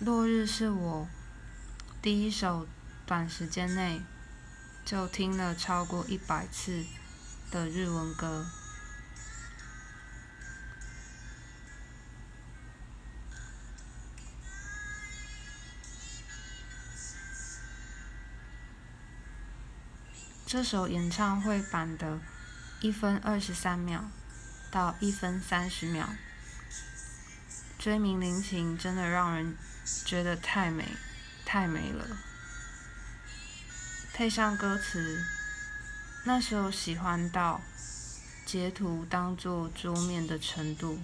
落日是我第一首短时间内就听了超过一百次的日文歌。这首演唱会版的一分二十三秒到一分三十秒，追名林檎真的让人觉得太美，太美了。配上歌词，那时候喜欢到截图当做桌面的程度。